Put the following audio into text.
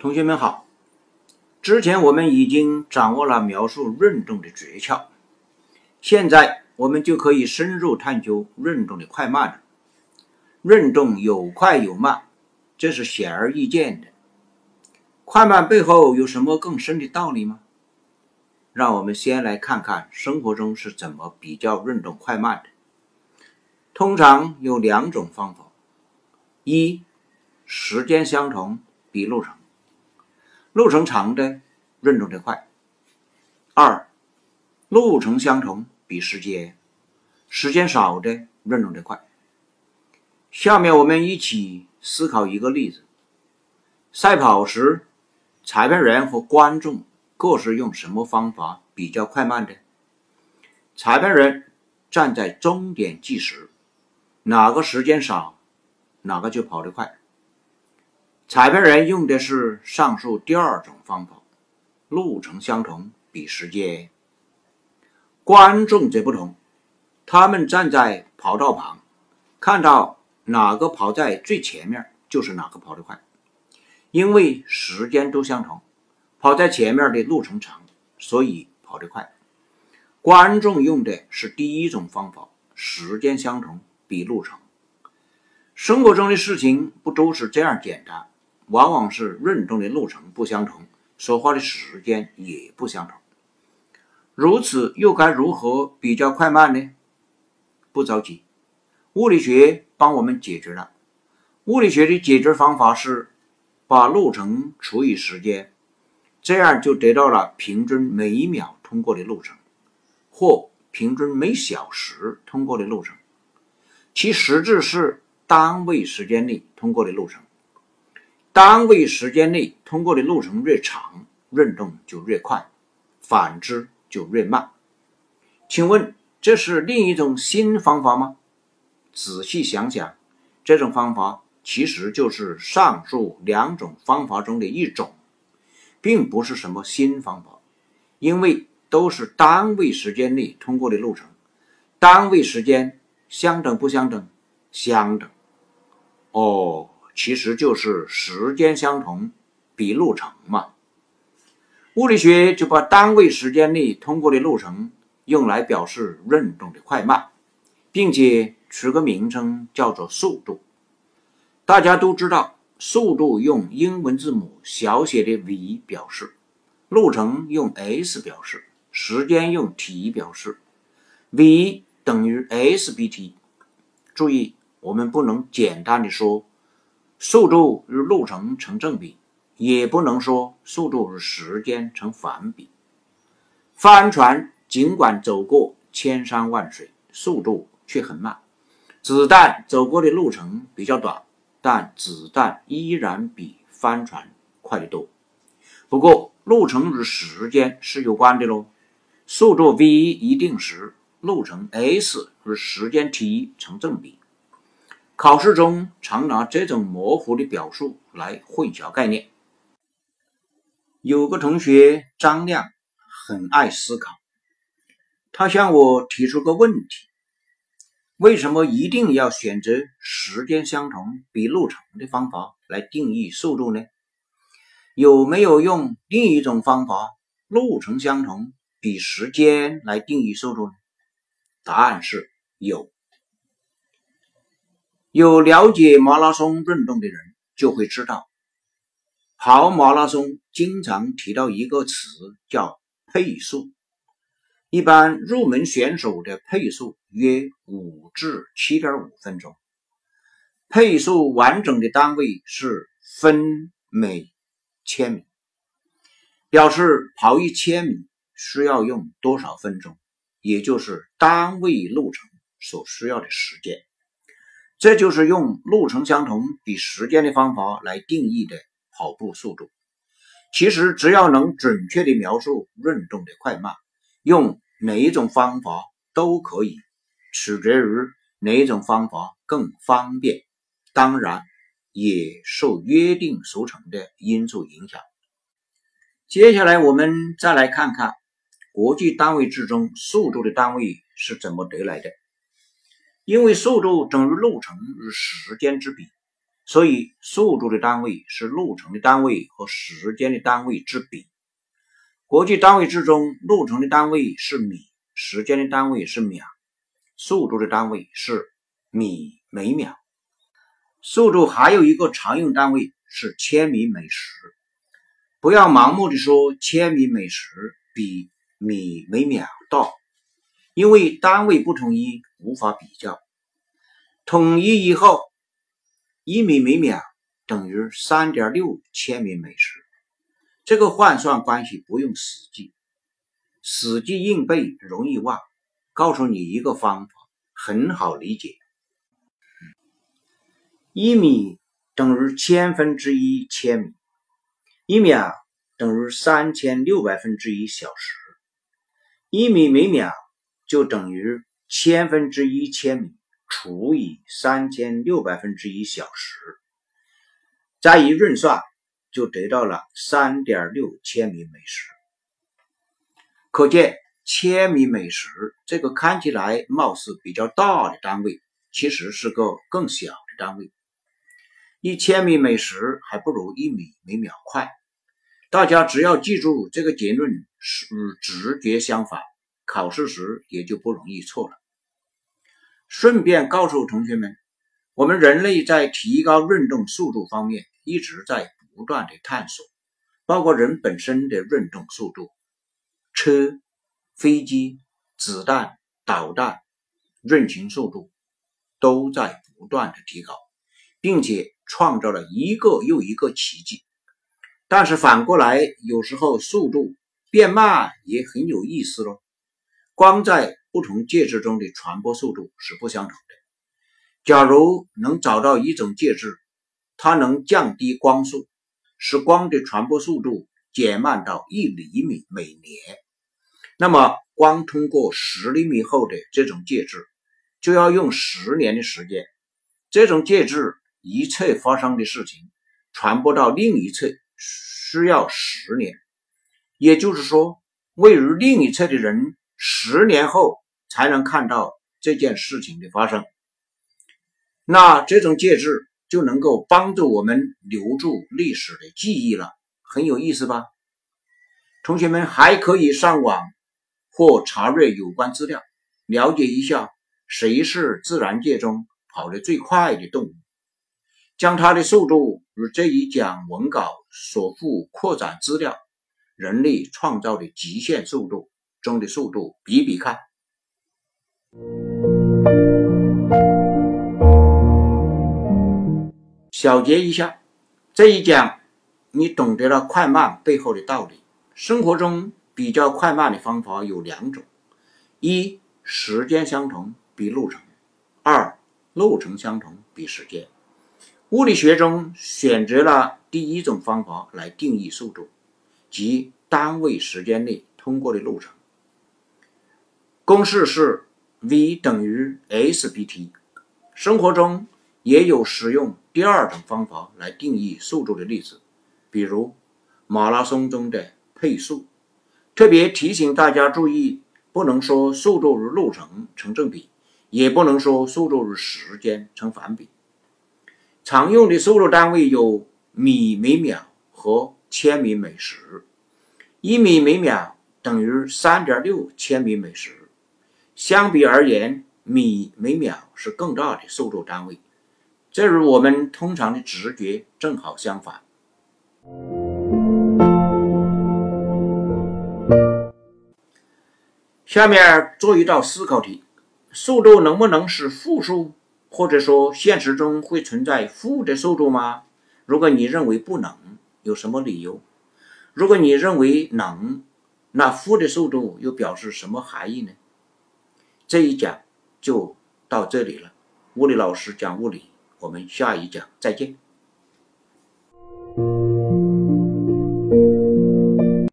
同学们好，之前我们已经掌握了描述运动的诀窍，现在我们就可以深入探究运动的快慢了。运动有快有慢，这是显而易见的。快慢背后有什么更深的道理吗？让我们先来看看生活中是怎么比较运动快慢的。通常有两种方法：一，时间相同比路程。路程长的运动的快。二，路程相同比时间，时间少的运动的快。下面我们一起思考一个例子：赛跑时，裁判员和观众各是用什么方法比较快慢的？裁判员站在终点计时，哪个时间少，哪个就跑得快。彩票人用的是上述第二种方法，路程相同比时间。观众则不同，他们站在跑道旁，看到哪个跑在最前面，就是哪个跑得快。因为时间都相同，跑在前面的路程长，所以跑得快。观众用的是第一种方法，时间相同比路程。生活中的事情不都是这样简单？往往是运动的路程不相同，所花的时间也不相同。如此又该如何比较快慢呢？不着急，物理学帮我们解决了。物理学的解决方法是把路程除以时间，这样就得到了平均每一秒通过的路程，或平均每小时通过的路程。其实质是单位时间内通过的路程。单位时间内通过的路程越长，运动就越快；反之就越慢。请问这是另一种新方法吗？仔细想想，这种方法其实就是上述两种方法中的一种，并不是什么新方法，因为都是单位时间内通过的路程。单位时间相等不相等？相等。哦。其实就是时间相同比路程嘛。物理学就把单位时间内通过的路程用来表示运动的快慢，并且取个名称叫做速度。大家都知道，速度用英文字母小写的 v 表示，路程用 s 表示，时间用 t 表示。v 等于 s 比 t。注意，我们不能简单的说。速度与路程成正比，也不能说速度与时间成反比。帆船尽管走过千山万水，速度却很慢；子弹走过的路程比较短，但子弹依然比帆船快得多。不过，路程与时间是有关的喽。速度 v 一定时，路程 s 与时间 t 成正比。考试中常拿这种模糊的表述来混淆概念。有个同学张亮很爱思考，他向我提出个问题：为什么一定要选择时间相同比路程的方法来定义速度呢？有没有用另一种方法，路程相同比时间来定义速度呢？答案是有。有了解马拉松运动的人就会知道，跑马拉松经常提到一个词叫配速。一般入门选手的配速约五至七点五分钟。配速完整的单位是分每千米，表示跑一千米需要用多少分钟，也就是单位路程所需要的时间。这就是用路程相同比时间的方法来定义的跑步速度。其实只要能准确地描述运动的快慢，用哪一种方法都可以，取决于哪一种方法更方便。当然，也受约定俗成的因素影响。接下来我们再来看看国际单位制中速度的单位是怎么得来的。因为速度等于路程与时间之比，所以速度的单位是路程的单位和时间的单位之比。国际单位之中，路程的单位是米，时间的单位是秒，速度的单位是米每秒。速度还有一个常用单位是千米每时。不要盲目的说千米每时比米每秒大，因为单位不统一，无法比较。统一以后，一米每秒等于三点六千米每时。这个换算关系不用死记，死记硬背容易忘。告诉你一个方法，很好理解。一米等于千分之一千米。一秒等于三千六百分之一小时，一米每秒就等于千分之一千米除以三千六百分之一小时，再一运算就得到了三点六千米每时。可见千米每时这个看起来貌似比较大的单位，其实是个更小的单位。一千米每时还不如一米每秒快。大家只要记住这个结论是与直觉相反，考试时也就不容易错了。顺便告诉同学们，我们人类在提高运动速度方面一直在不断的探索，包括人本身的运动速度，车、飞机、子弹、导弹运行速度都在不断的提高，并且创造了一个又一个奇迹。但是反过来，有时候速度变慢也很有意思喽。光在不同介质中的传播速度是不相同的。假如能找到一种介质，它能降低光速，使光的传播速度减慢到一厘米每年，那么光通过十厘米厚的这种介质，就要用十年的时间。这种介质一侧发生的事情，传播到另一侧。需要十年，也就是说，位于另一侧的人十年后才能看到这件事情的发生。那这种介质就能够帮助我们留住历史的记忆了，很有意思吧？同学们还可以上网或查阅有关资料，了解一下谁是自然界中跑得最快的动物。将它的速度与这一讲文稿所附扩展资料“人类创造的极限速度”中的速度比比看。小结一下，这一讲你懂得了快慢背后的道理。生活中比较快慢的方法有两种：一、时间相同比路程；二、路程相同比时间。物理学中选择了第一种方法来定义速度，即单位时间内通过的路程。公式是 v 等于 sbt。生活中也有使用第二种方法来定义速度的例子，比如马拉松中的配速。特别提醒大家注意，不能说速度与路程成正比，也不能说速度与时间成反比。常用的速度单位有米每秒和千米每时。一米每秒等于三点六千米每时。相比而言，米每秒是更大的速度单位，这与我们通常的直觉正好相反。下面做一道思考题：速度能不能是负数？或者说，现实中会存在负的速度吗？如果你认为不能，有什么理由？如果你认为能，那负的速度又表示什么含义呢？这一讲就到这里了。物理老师讲物理，我们下一讲再见。